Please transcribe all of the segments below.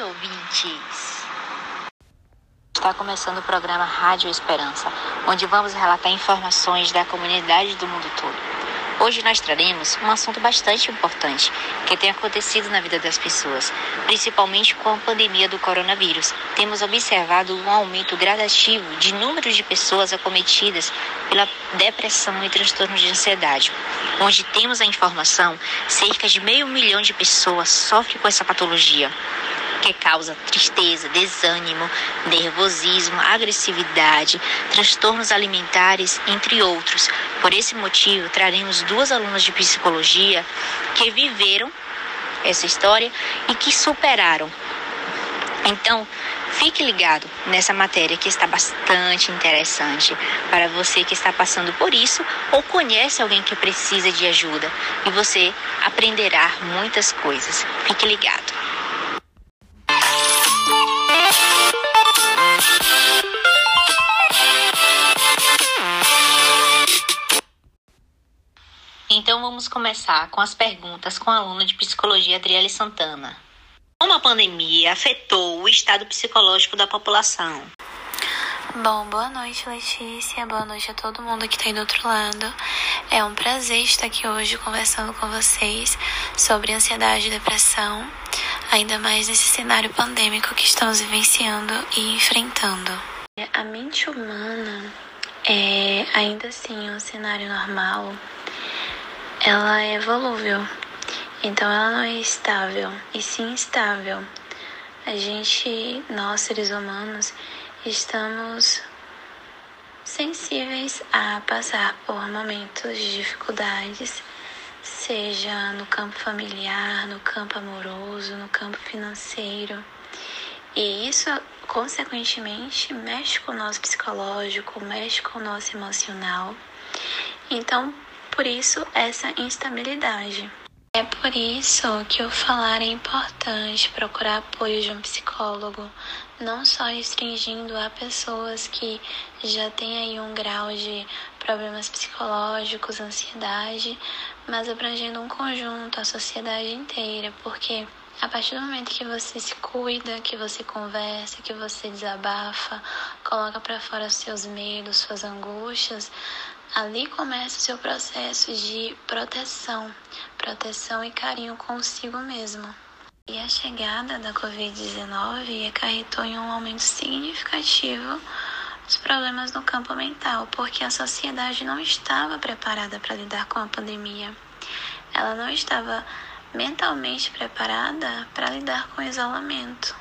noite, ouvintes! Está começando o programa Rádio Esperança, onde vamos relatar informações da comunidade do mundo todo. Hoje nós traremos um assunto bastante importante que tem acontecido na vida das pessoas, principalmente com a pandemia do coronavírus. Temos observado um aumento gradativo de número de pessoas acometidas pela depressão e transtornos de ansiedade, onde temos a informação cerca de meio milhão de pessoas sofrem com essa patologia que causa tristeza, desânimo, nervosismo, agressividade, transtornos alimentares, entre outros. Por esse motivo, traremos duas alunas de psicologia que viveram essa história e que superaram. Então, fique ligado nessa matéria que está bastante interessante para você que está passando por isso ou conhece alguém que precisa de ajuda e você aprenderá muitas coisas. Fique ligado. Começar com as perguntas com a aluna de psicologia Adriele Santana. Como a pandemia afetou o estado psicológico da população? Bom, boa noite, Letícia. Boa noite a todo mundo que está aí do outro lado. É um prazer estar aqui hoje conversando com vocês sobre ansiedade e depressão, ainda mais nesse cenário pandêmico que estamos vivenciando e enfrentando. A mente humana é ainda assim um cenário normal ela é volúvel, então ela não é estável, e sim instável. A gente, nós seres humanos, estamos sensíveis a passar por momentos de dificuldades, seja no campo familiar, no campo amoroso, no campo financeiro. E isso, consequentemente, mexe com o nosso psicológico, mexe com o nosso emocional. Então, por isso essa instabilidade. É por isso que o falar é importante, procurar apoio de um psicólogo, não só restringindo a pessoas que já têm aí um grau de problemas psicológicos, ansiedade, mas abrangendo um conjunto, a sociedade inteira, porque a partir do momento que você se cuida, que você conversa, que você desabafa, coloca para fora seus medos, suas angústias, Ali começa o seu processo de proteção, proteção e carinho consigo mesmo. E a chegada da Covid-19 acarretou em um aumento significativo dos problemas no campo mental, porque a sociedade não estava preparada para lidar com a pandemia. Ela não estava mentalmente preparada para lidar com o isolamento.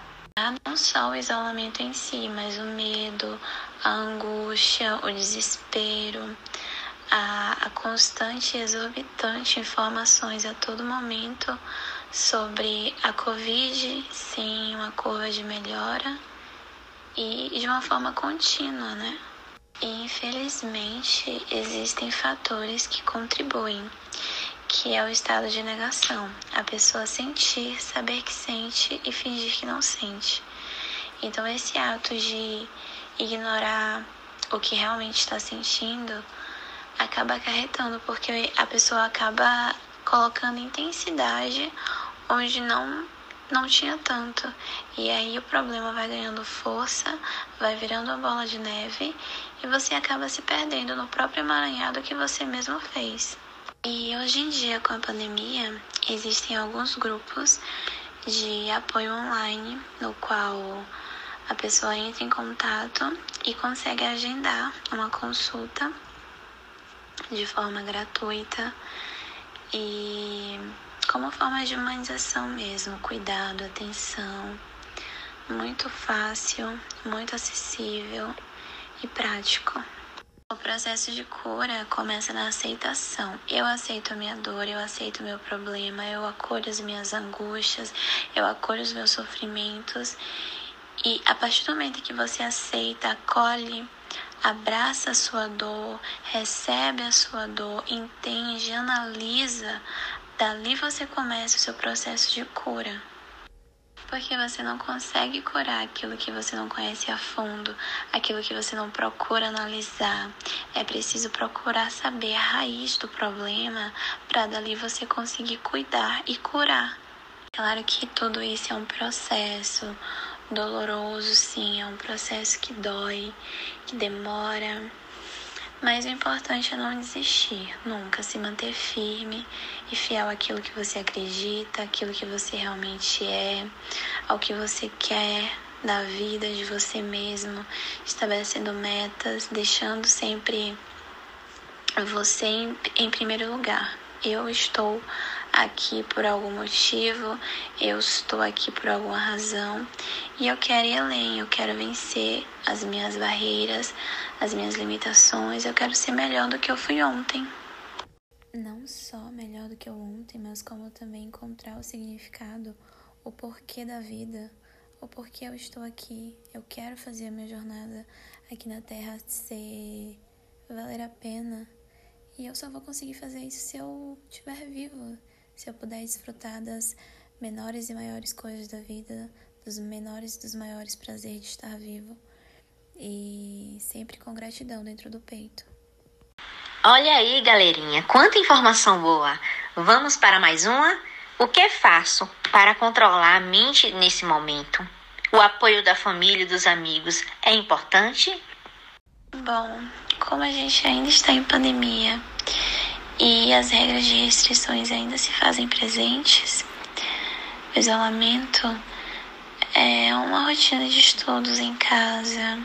Não só o isolamento em si, mas o medo, a angústia, o desespero, a, a constante e exorbitante informações a todo momento sobre a Covid, sim, uma curva de melhora e de uma forma contínua, né? E infelizmente existem fatores que contribuem, que é o estado de negação, a pessoa sentir, saber que sente e fingir que não sente. Então esse ato de ignorar o que realmente está sentindo acaba acarretando, porque a pessoa acaba colocando intensidade onde não não tinha tanto. E aí o problema vai ganhando força, vai virando uma bola de neve e você acaba se perdendo no próprio emaranhado que você mesmo fez. E hoje em dia, com a pandemia, existem alguns grupos de apoio online no qual a pessoa entra em contato e consegue agendar uma consulta de forma gratuita e como forma de humanização mesmo, cuidado, atenção, muito fácil, muito acessível e prático. O processo de cura começa na aceitação. Eu aceito a minha dor, eu aceito o meu problema, eu acolho as minhas angústias, eu acolho os meus sofrimentos. E a partir do momento que você aceita, acolhe, abraça a sua dor, recebe a sua dor, entende, analisa, dali você começa o seu processo de cura. Porque você não consegue curar aquilo que você não conhece a fundo, aquilo que você não procura analisar. É preciso procurar saber a raiz do problema para dali você conseguir cuidar e curar. Claro que tudo isso é um processo doloroso, sim, é um processo que dói, que demora. Mas o importante é não desistir, nunca se manter firme e fiel àquilo que você acredita, àquilo que você realmente é, ao que você quer da vida, de você mesmo, estabelecendo metas, deixando sempre você em, em primeiro lugar. Eu estou aqui por algum motivo, eu estou aqui por alguma razão e eu quero ir além, eu quero vencer as minhas barreiras, as minhas limitações, eu quero ser melhor do que eu fui ontem. Não só melhor do que eu ontem, mas como também encontrar o significado, o porquê da vida, o porquê eu estou aqui. Eu quero fazer a minha jornada aqui na Terra ser valer a pena e eu só vou conseguir fazer isso se eu estiver vivo, se eu puder desfrutar das menores e maiores coisas da vida, dos menores e dos maiores prazeres de estar vivo. E sempre com gratidão dentro do peito. Olha aí, galerinha, quanta informação boa! Vamos para mais uma? O que faço para controlar a mente nesse momento? O apoio da família e dos amigos é importante? Bom, como a gente ainda está em pandemia e as regras de restrições ainda se fazem presentes, o isolamento é uma rotina de estudos em casa,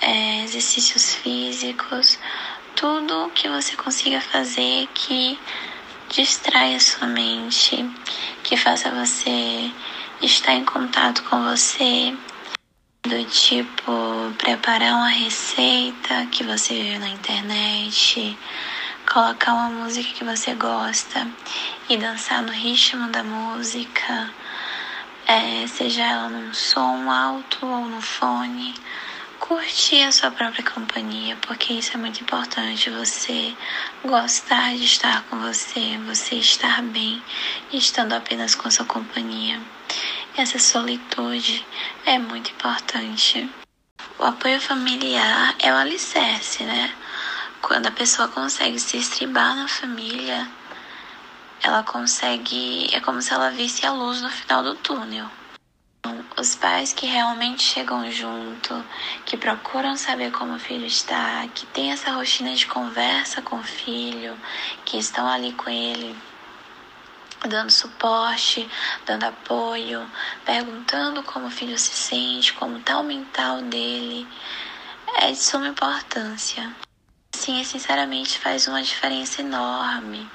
é, exercícios físicos, tudo que você consiga fazer que distraia sua mente, que faça você estar em contato com você, do tipo preparar uma receita que você viu na internet, colocar uma música que você gosta e dançar no ritmo da música, é, seja ela num som alto ou no fone. Curtir a sua própria companhia, porque isso é muito importante. Você gostar de estar com você, você estar bem, estando apenas com sua companhia. Essa solitude é muito importante. O apoio familiar é o alicerce, né? Quando a pessoa consegue se estribar na família, ela consegue. É como se ela visse a luz no final do túnel. Os pais que realmente chegam junto, que procuram saber como o filho está, que tem essa rotina de conversa com o filho, que estão ali com ele dando suporte, dando apoio, perguntando como o filho se sente, como está o mental dele, é de suma importância. Sim, sinceramente faz uma diferença enorme,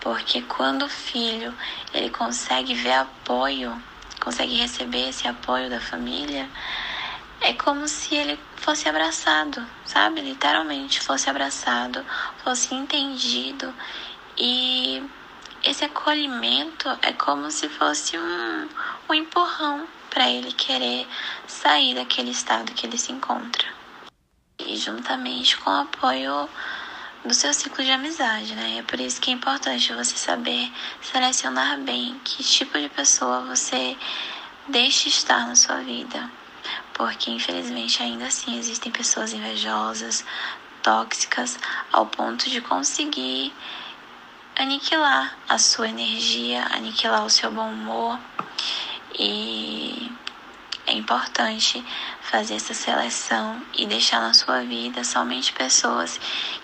porque quando o filho ele consegue ver apoio, consegue receber esse apoio da família, é como se ele fosse abraçado, sabe? Literalmente fosse abraçado, fosse entendido e esse acolhimento é como se fosse um, um empurrão para ele querer sair daquele estado que ele se encontra. E juntamente com o apoio do seu ciclo de amizade, né? É por isso que é importante você saber selecionar bem que tipo de pessoa você deixa estar na sua vida. Porque infelizmente ainda assim existem pessoas invejosas, tóxicas, ao ponto de conseguir aniquilar a sua energia, aniquilar o seu bom humor. E é importante fazer essa seleção e deixar na sua vida somente pessoas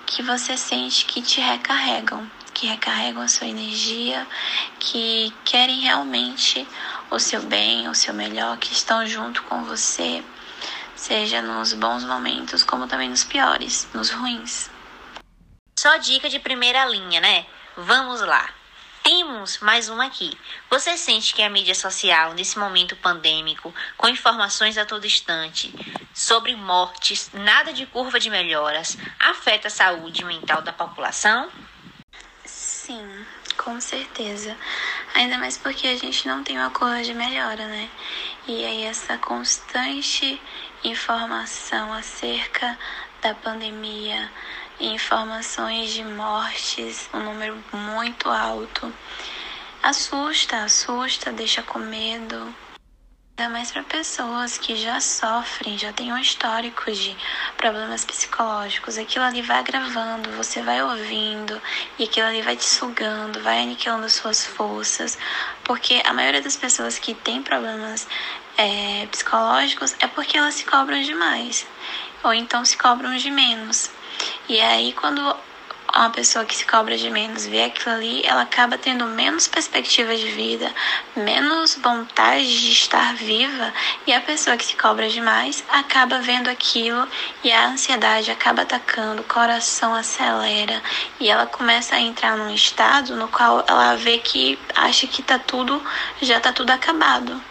que você sente que te recarregam, que recarregam a sua energia, que querem realmente o seu bem, o seu melhor, que estão junto com você, seja nos bons momentos como também nos piores, nos ruins. Só dica de primeira linha, né? Vamos lá. Temos mais uma aqui. Você sente que a mídia social, nesse momento pandêmico, com informações a todo instante sobre mortes, nada de curva de melhoras, afeta a saúde mental da população? Sim, com certeza. Ainda mais porque a gente não tem uma curva de melhora, né? E aí essa constante informação acerca da pandemia, informações de mortes, um número muito alto. Assusta, assusta, deixa com medo. Ainda mais para pessoas que já sofrem, já têm um histórico de problemas psicológicos. Aquilo ali vai gravando, você vai ouvindo e aquilo ali vai te sugando, vai aniquilando suas forças. Porque a maioria das pessoas que têm problemas é, psicológicos é porque elas se cobram demais, ou então se cobram de menos. E aí, quando uma pessoa que se cobra de menos vê aquilo ali, ela acaba tendo menos perspectiva de vida, menos vontade de estar viva, e a pessoa que se cobra demais acaba vendo aquilo e a ansiedade acaba atacando, o coração acelera e ela começa a entrar num estado no qual ela vê que acha que tá tudo, já tá tudo acabado,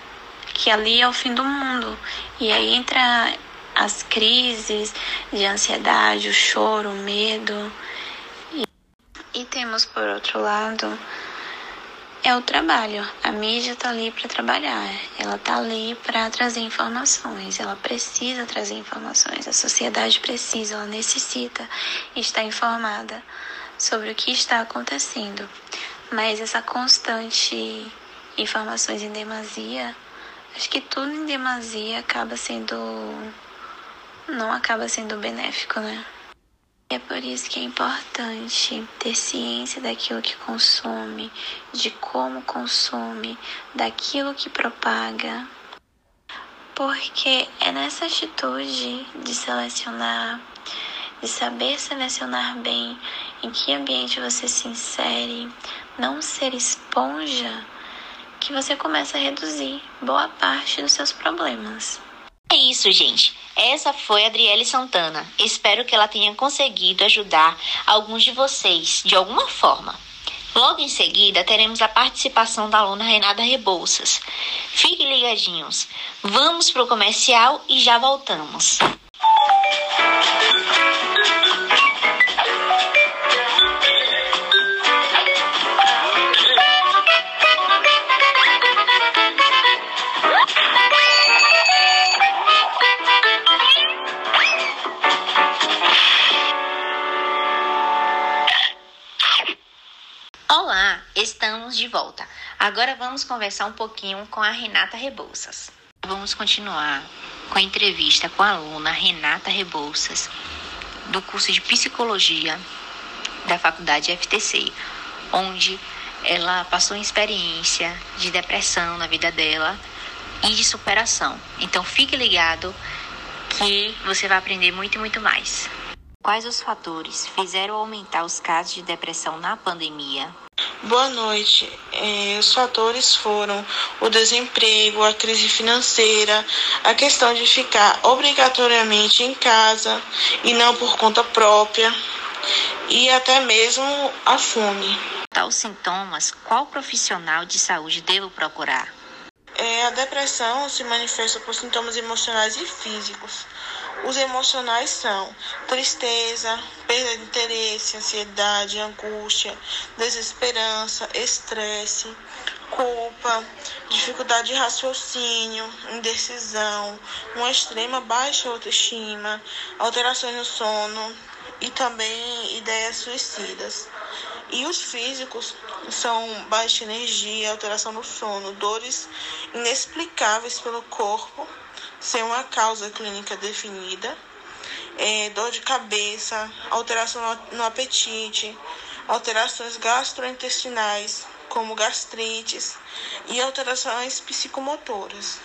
que ali é o fim do mundo. E aí entra as crises de ansiedade, o choro, o medo. E temos por outro lado é o trabalho. A mídia está ali para trabalhar, ela está ali para trazer informações, ela precisa trazer informações, a sociedade precisa, ela necessita estar informada sobre o que está acontecendo. Mas essa constante informações em demasia, acho que tudo em demasia acaba sendo não acaba sendo benéfico, né? É por isso que é importante ter ciência daquilo que consome, de como consome, daquilo que propaga. Porque é nessa atitude de selecionar, de saber selecionar bem em que ambiente você se insere, não ser esponja, que você começa a reduzir boa parte dos seus problemas. É isso, gente. Essa foi a Adriele Santana. Espero que ela tenha conseguido ajudar alguns de vocês de alguma forma. Logo em seguida, teremos a participação da aluna Renata Rebouças. Fiquem ligadinhos. Vamos para o comercial e já voltamos. Estamos de volta. Agora vamos conversar um pouquinho com a Renata Rebouças. Vamos continuar com a entrevista com a aluna Renata Rebouças, do curso de Psicologia da Faculdade FTC, onde ela passou uma experiência de depressão na vida dela e de superação. Então fique ligado que você vai aprender muito e muito mais. Quais os fatores fizeram aumentar os casos de depressão na pandemia? Boa noite. É, os fatores foram o desemprego, a crise financeira, a questão de ficar obrigatoriamente em casa e não por conta própria, e até mesmo a fome. Tal sintomas, qual profissional de saúde devo procurar? É, a depressão se manifesta por sintomas emocionais e físicos. Os emocionais são tristeza, perda de interesse, ansiedade, angústia, desesperança, estresse, culpa, dificuldade de raciocínio, indecisão, uma extrema baixa autoestima, alterações no sono e também ideias suicidas. E os físicos são baixa energia, alteração no sono, dores inexplicáveis pelo corpo sem uma causa clínica definida, é, dor de cabeça, alteração no apetite, alterações gastrointestinais, como gastrites, e alterações psicomotoras.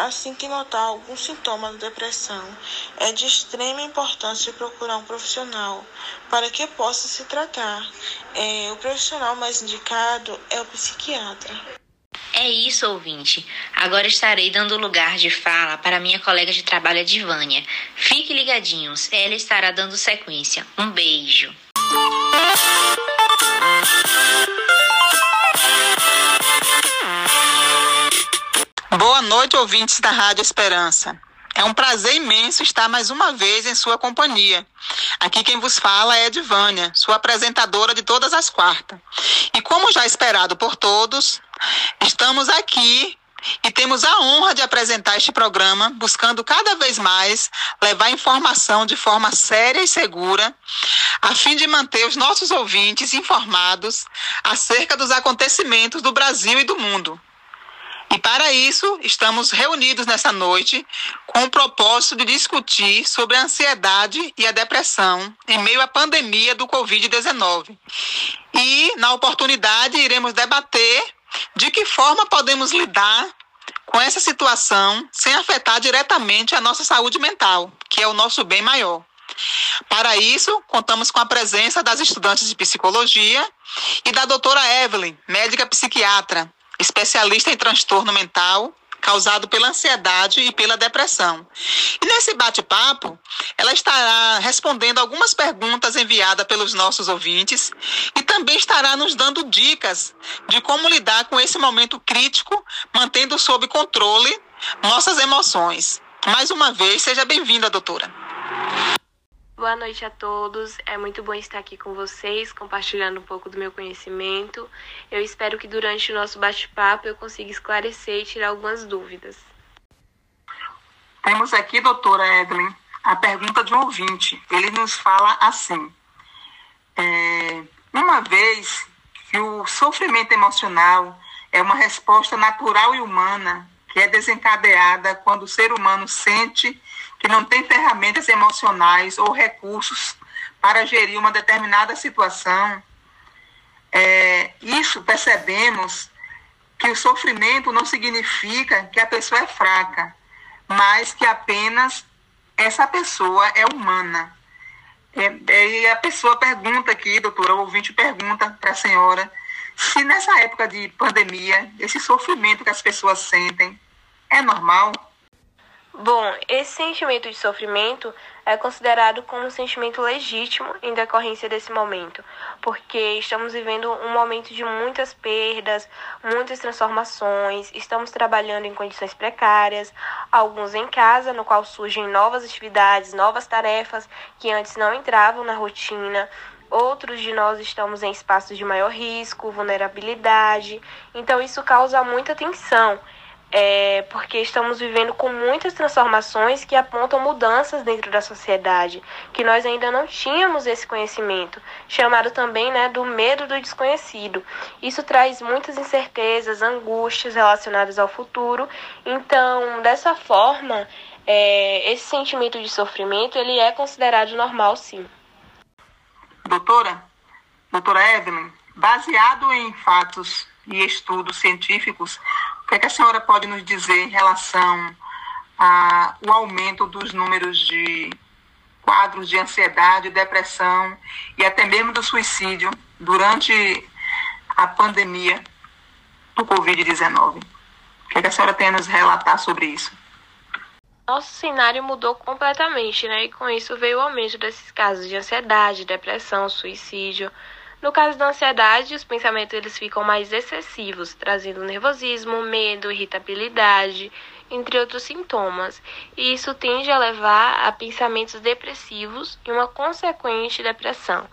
Assim que notar algum sintoma da depressão, é de extrema importância procurar um profissional para que possa se tratar. É, o profissional mais indicado é o psiquiatra. É isso, ouvinte. Agora estarei dando lugar de fala para minha colega de trabalho, Divânia. Fique ligadinhos, ela estará dando sequência. Um beijo. Noite, ouvintes da Rádio Esperança. É um prazer imenso estar mais uma vez em sua companhia. Aqui quem vos fala é Edvânia, sua apresentadora de todas as quartas. E como já esperado por todos, estamos aqui e temos a honra de apresentar este programa, buscando cada vez mais levar informação de forma séria e segura, a fim de manter os nossos ouvintes informados acerca dos acontecimentos do Brasil e do mundo. E para isso, estamos reunidos nessa noite com o propósito de discutir sobre a ansiedade e a depressão em meio à pandemia do Covid-19. E, na oportunidade, iremos debater de que forma podemos lidar com essa situação sem afetar diretamente a nossa saúde mental, que é o nosso bem maior. Para isso, contamos com a presença das estudantes de psicologia e da doutora Evelyn, médica psiquiatra, especialista em transtorno mental causado pela ansiedade e pela depressão. E nesse bate-papo, ela estará respondendo algumas perguntas enviadas pelos nossos ouvintes e também estará nos dando dicas de como lidar com esse momento crítico, mantendo sob controle nossas emoções. Mais uma vez, seja bem-vinda, doutora. Boa noite a todos. É muito bom estar aqui com vocês, compartilhando um pouco do meu conhecimento. Eu espero que durante o nosso bate-papo eu consiga esclarecer e tirar algumas dúvidas. Temos aqui, doutora Evelyn, a pergunta de um ouvinte. Ele nos fala assim: é, uma vez que o sofrimento emocional é uma resposta natural e humana que é desencadeada quando o ser humano sente que não tem ferramentas emocionais ou recursos para gerir uma determinada situação, é, isso percebemos que o sofrimento não significa que a pessoa é fraca, mas que apenas essa pessoa é humana. É, e a pessoa pergunta aqui, doutora, o ouvinte pergunta para a senhora se nessa época de pandemia, esse sofrimento que as pessoas sentem é normal? Bom, esse sentimento de sofrimento é considerado como um sentimento legítimo em decorrência desse momento, porque estamos vivendo um momento de muitas perdas, muitas transformações, estamos trabalhando em condições precárias, alguns em casa, no qual surgem novas atividades, novas tarefas que antes não entravam na rotina. Outros de nós estamos em espaços de maior risco, vulnerabilidade, então isso causa muita tensão é, porque estamos vivendo com muitas transformações que apontam mudanças dentro da sociedade, que nós ainda não tínhamos esse conhecimento, chamado também né, do medo do desconhecido. Isso traz muitas incertezas, angústias relacionadas ao futuro. Então, dessa forma, é, esse sentimento de sofrimento ele é considerado normal, sim. Doutora, doutora Evelyn, baseado em fatos e estudos científicos, que, é que a senhora pode nos dizer em relação ao aumento dos números de quadros de ansiedade, depressão e até mesmo do suicídio durante a pandemia do Covid-19? O que, é que a senhora tem a nos relatar sobre isso? Nosso cenário mudou completamente, né? E com isso veio o aumento desses casos de ansiedade, depressão, suicídio. No caso da ansiedade, os pensamentos eles ficam mais excessivos, trazendo nervosismo, medo, irritabilidade, entre outros sintomas. E isso tende a levar a pensamentos depressivos e uma consequente depressão.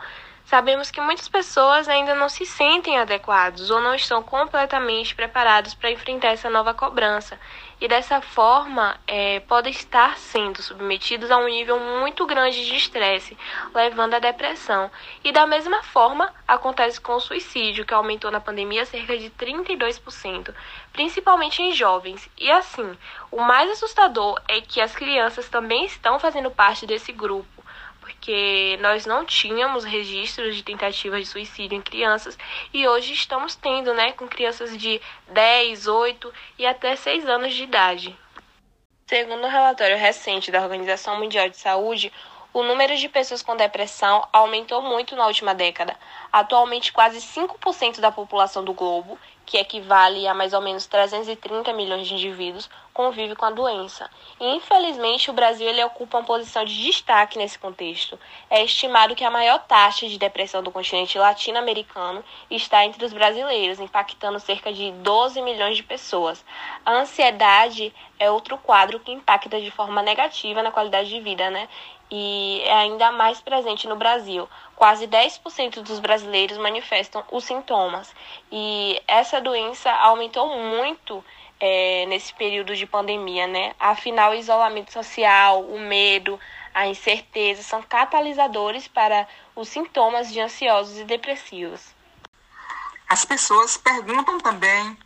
Sabemos que muitas pessoas ainda não se sentem adequados ou não estão completamente preparados para enfrentar essa nova cobrança e dessa forma é, podem estar sendo submetidos a um nível muito grande de estresse, levando à depressão. E da mesma forma acontece com o suicídio, que aumentou na pandemia cerca de 32%, principalmente em jovens. E assim, o mais assustador é que as crianças também estão fazendo parte desse grupo porque nós não tínhamos registros de tentativas de suicídio em crianças e hoje estamos tendo, né, com crianças de 10, 8 e até 6 anos de idade. Segundo um relatório recente da Organização Mundial de Saúde, o número de pessoas com depressão aumentou muito na última década. Atualmente, quase 5% da população do globo que equivale a mais ou menos 330 milhões de indivíduos, convive com a doença. E, infelizmente, o Brasil ele ocupa uma posição de destaque nesse contexto. É estimado que a maior taxa de depressão do continente latino-americano está entre os brasileiros, impactando cerca de 12 milhões de pessoas. A ansiedade é outro quadro que impacta de forma negativa na qualidade de vida, né? e é ainda mais presente no Brasil. Quase 10% dos brasileiros manifestam os sintomas. E essa doença aumentou muito é, nesse período de pandemia, né? Afinal, o isolamento social, o medo, a incerteza são catalisadores para os sintomas de ansiosos e depressivos. As pessoas perguntam também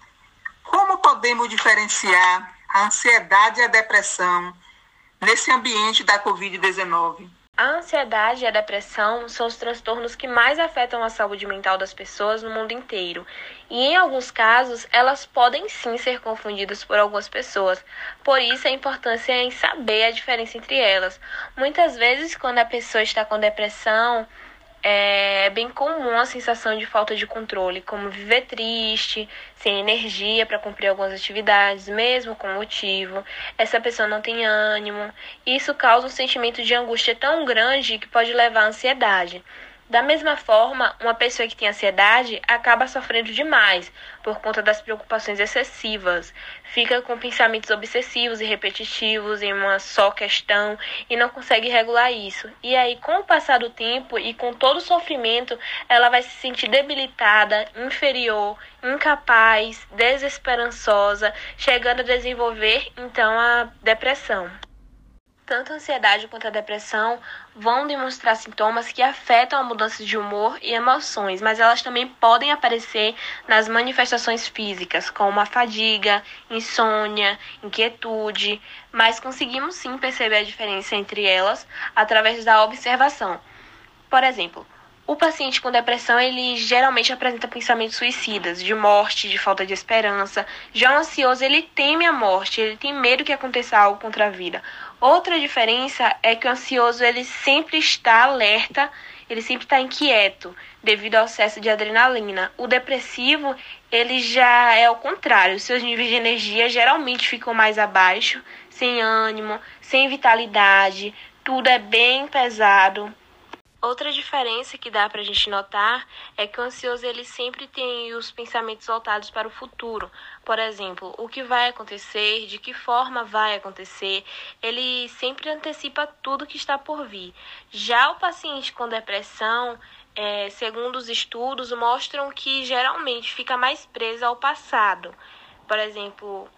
Como podemos diferenciar a ansiedade e a depressão nesse ambiente da Covid-19? A ansiedade e a depressão são os transtornos que mais afetam a saúde mental das pessoas no mundo inteiro. E em alguns casos, elas podem sim ser confundidas por algumas pessoas. Por isso, a importância em saber a diferença entre elas. Muitas vezes, quando a pessoa está com depressão, é bem comum a sensação de falta de controle, como viver triste, sem energia para cumprir algumas atividades, mesmo com motivo. Essa pessoa não tem ânimo. Isso causa um sentimento de angústia tão grande que pode levar à ansiedade. Da mesma forma, uma pessoa que tem ansiedade acaba sofrendo demais por conta das preocupações excessivas, fica com pensamentos obsessivos e repetitivos em uma só questão e não consegue regular isso. E aí, com o passar do tempo e com todo o sofrimento, ela vai se sentir debilitada, inferior, incapaz, desesperançosa, chegando a desenvolver então a depressão tanto a ansiedade quanto a depressão vão demonstrar sintomas que afetam a mudança de humor e emoções, mas elas também podem aparecer nas manifestações físicas, como a fadiga, insônia, inquietude, mas conseguimos sim perceber a diferença entre elas através da observação. Por exemplo, o paciente com depressão, ele geralmente apresenta pensamentos suicidas, de morte, de falta de esperança. Já o ansioso, ele teme a morte, ele tem medo que aconteça algo contra a vida. Outra diferença é que o ansioso, ele sempre está alerta, ele sempre está inquieto devido ao excesso de adrenalina. O depressivo, ele já é o contrário, seus níveis de energia geralmente ficam mais abaixo, sem ânimo, sem vitalidade, tudo é bem pesado, Outra diferença que dá para a gente notar é que o ansioso ele sempre tem os pensamentos voltados para o futuro. Por exemplo, o que vai acontecer, de que forma vai acontecer, ele sempre antecipa tudo que está por vir. Já o paciente com depressão, é, segundo os estudos, mostram que geralmente fica mais preso ao passado. Por exemplo,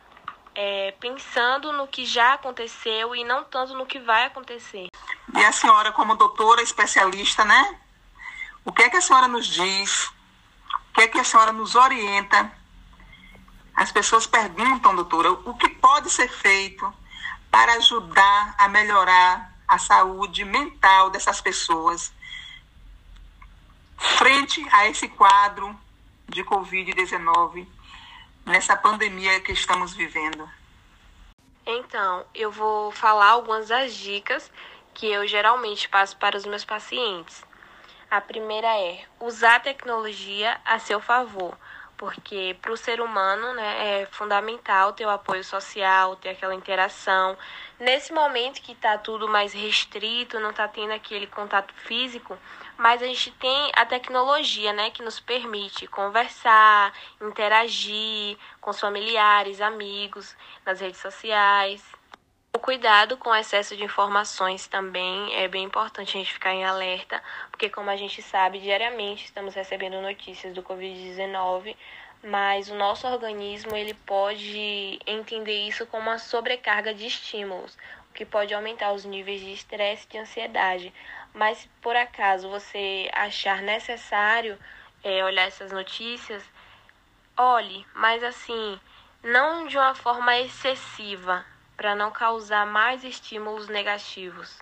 é, pensando no que já aconteceu e não tanto no que vai acontecer. E a senhora, como doutora especialista, né? O que é que a senhora nos diz? O que é que a senhora nos orienta? As pessoas perguntam, doutora, o que pode ser feito para ajudar a melhorar a saúde mental dessas pessoas frente a esse quadro de Covid-19, nessa pandemia que estamos vivendo? Então, eu vou falar algumas das dicas que eu geralmente passo para os meus pacientes. A primeira é usar a tecnologia a seu favor, porque para o ser humano né, é fundamental ter o apoio social, ter aquela interação. Nesse momento que está tudo mais restrito, não está tendo aquele contato físico, mas a gente tem a tecnologia né, que nos permite conversar, interagir com os familiares, amigos, nas redes sociais. Cuidado com o excesso de informações também é bem importante a gente ficar em alerta, porque como a gente sabe, diariamente estamos recebendo notícias do COVID-19, mas o nosso organismo ele pode entender isso como uma sobrecarga de estímulos, o que pode aumentar os níveis de estresse e de ansiedade. Mas se por acaso você achar necessário é, olhar essas notícias, olhe, mas assim, não de uma forma excessiva, para não causar mais estímulos negativos.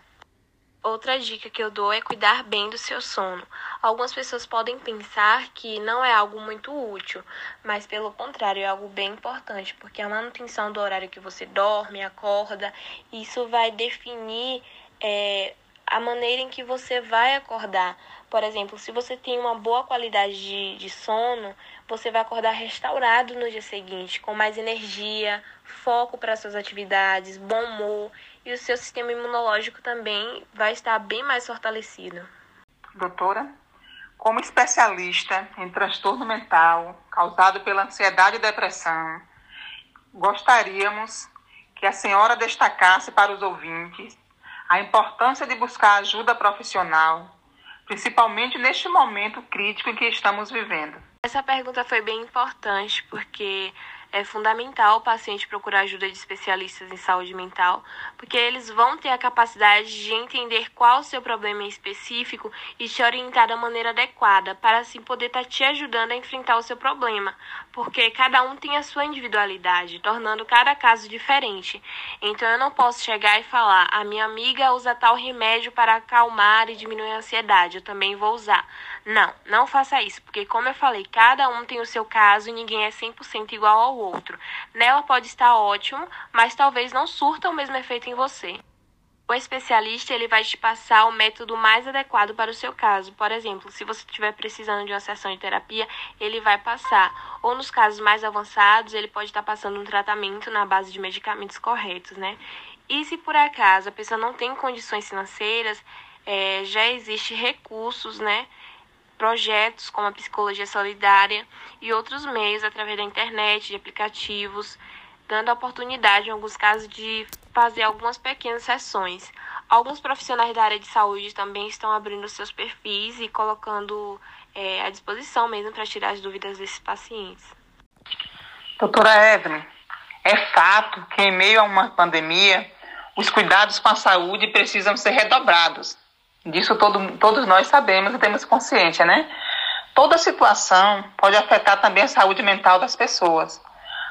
Outra dica que eu dou é cuidar bem do seu sono. Algumas pessoas podem pensar que não é algo muito útil, mas pelo contrário, é algo bem importante, porque a manutenção do horário que você dorme, acorda, isso vai definir é, a maneira em que você vai acordar. Por exemplo, se você tem uma boa qualidade de, de sono, você vai acordar restaurado no dia seguinte, com mais energia, foco para suas atividades, bom humor e o seu sistema imunológico também vai estar bem mais fortalecido. Doutora, como especialista em transtorno mental causado pela ansiedade e depressão, gostaríamos que a senhora destacasse para os ouvintes a importância de buscar ajuda profissional principalmente neste momento crítico em que estamos vivendo? Essa pergunta foi bem importante porque é fundamental o paciente procurar ajuda de especialistas em saúde mental, porque eles vão ter a capacidade de entender qual o seu problema em específico e te orientar da maneira adequada, para assim poder estar tá te ajudando a enfrentar o seu problema, porque cada um tem a sua individualidade, tornando cada caso diferente. Então eu não posso chegar e falar: "A minha amiga usa tal remédio para acalmar e diminuir a ansiedade, eu também vou usar". Não, não faça isso, porque como eu falei, cada um tem o seu caso e ninguém é 100% igual ao outro. Nela pode estar ótimo, mas talvez não surta o mesmo efeito em você. O especialista ele vai te passar o método mais adequado para o seu caso. Por exemplo, se você estiver precisando de uma sessão de terapia, ele vai passar. Ou nos casos mais avançados, ele pode estar passando um tratamento na base de medicamentos corretos, né? E se por acaso a pessoa não tem condições financeiras, é, já existe recursos, né? Projetos como a psicologia solidária e outros meios através da internet, de aplicativos, dando a oportunidade, em alguns casos, de fazer algumas pequenas sessões. Alguns profissionais da área de saúde também estão abrindo seus perfis e colocando é, à disposição mesmo para tirar as dúvidas desses pacientes. Doutora Evelyn, é fato que em meio a uma pandemia, os cuidados com a saúde precisam ser redobrados. Disso todo, todos nós sabemos e temos consciência, né? Toda situação pode afetar também a saúde mental das pessoas,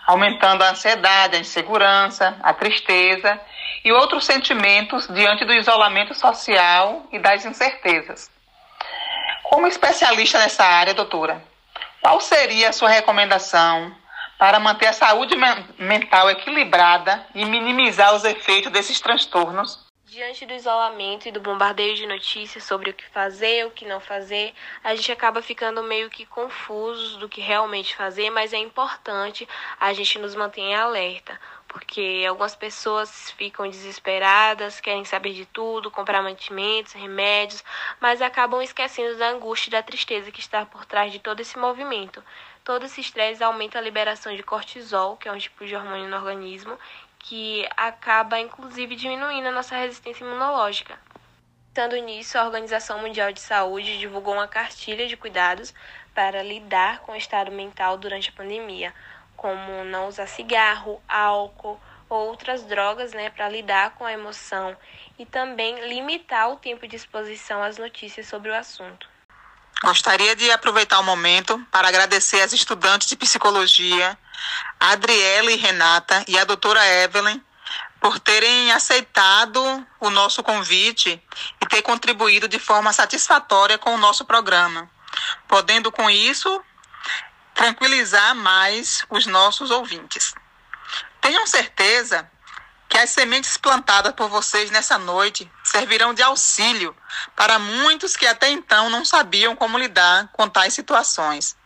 aumentando a ansiedade, a insegurança, a tristeza e outros sentimentos diante do isolamento social e das incertezas. Como especialista nessa área, doutora, qual seria a sua recomendação para manter a saúde mental equilibrada e minimizar os efeitos desses transtornos Diante do isolamento e do bombardeio de notícias sobre o que fazer, o que não fazer, a gente acaba ficando meio que confusos do que realmente fazer, mas é importante a gente nos manter alerta, porque algumas pessoas ficam desesperadas, querem saber de tudo, comprar mantimentos, remédios, mas acabam esquecendo da angústia e da tristeza que está por trás de todo esse movimento. Todo esse estresse aumenta a liberação de cortisol, que é um tipo de hormônio no organismo, que acaba inclusive diminuindo a nossa resistência imunológica. Estando nisso, a Organização Mundial de Saúde divulgou uma cartilha de cuidados para lidar com o estado mental durante a pandemia, como não usar cigarro, álcool ou outras drogas né, para lidar com a emoção e também limitar o tempo de exposição às notícias sobre o assunto. Gostaria de aproveitar o momento para agradecer às estudantes de psicologia, Adriele e Renata e a doutora Evelyn, por terem aceitado o nosso convite e ter contribuído de forma satisfatória com o nosso programa, podendo com isso tranquilizar mais os nossos ouvintes. Tenham certeza que as sementes plantadas por vocês nessa noite servirão de auxílio para muitos que até então não sabiam como lidar com tais situações.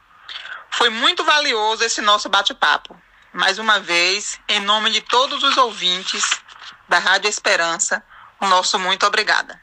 Foi muito valioso esse nosso bate-papo. Mais uma vez, em nome de todos os ouvintes da Rádio Esperança, o nosso muito obrigada.